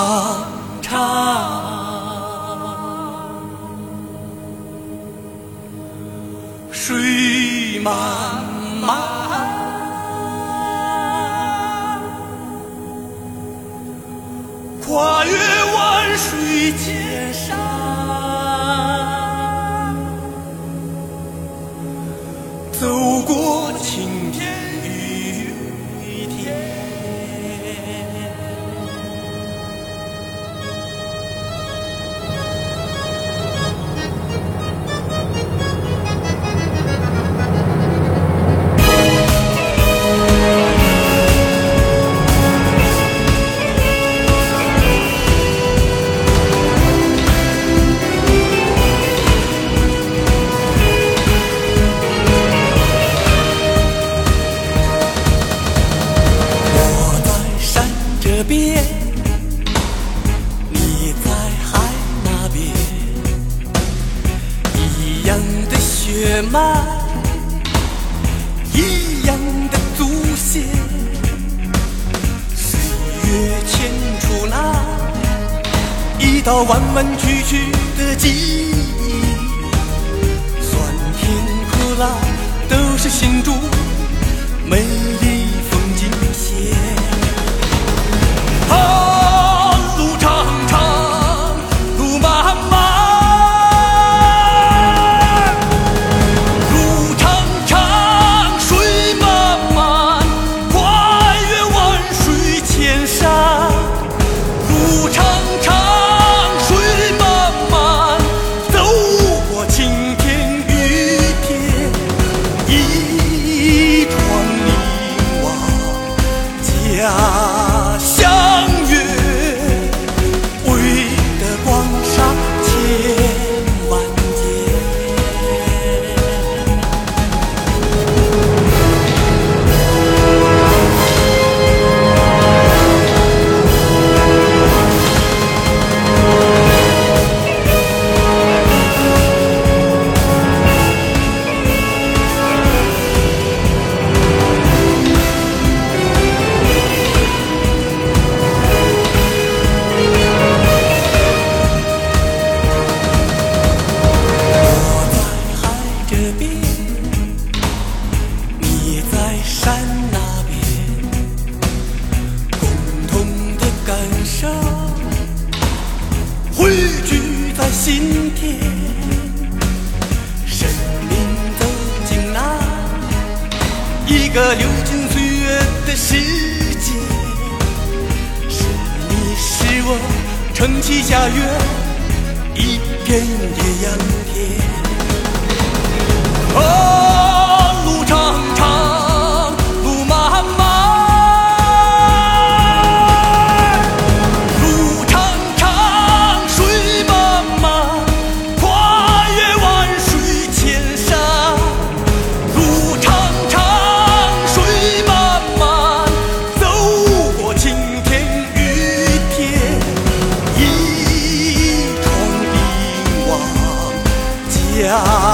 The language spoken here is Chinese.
长长，水漫漫，跨越万水千山，走过晴天。血脉，一样的祖先，岁月牵出那一道弯弯曲曲的记忆，酸甜苦辣都是心中美心田。生命走进那一个流金岁月的世界，是你是我撑起家园。ya.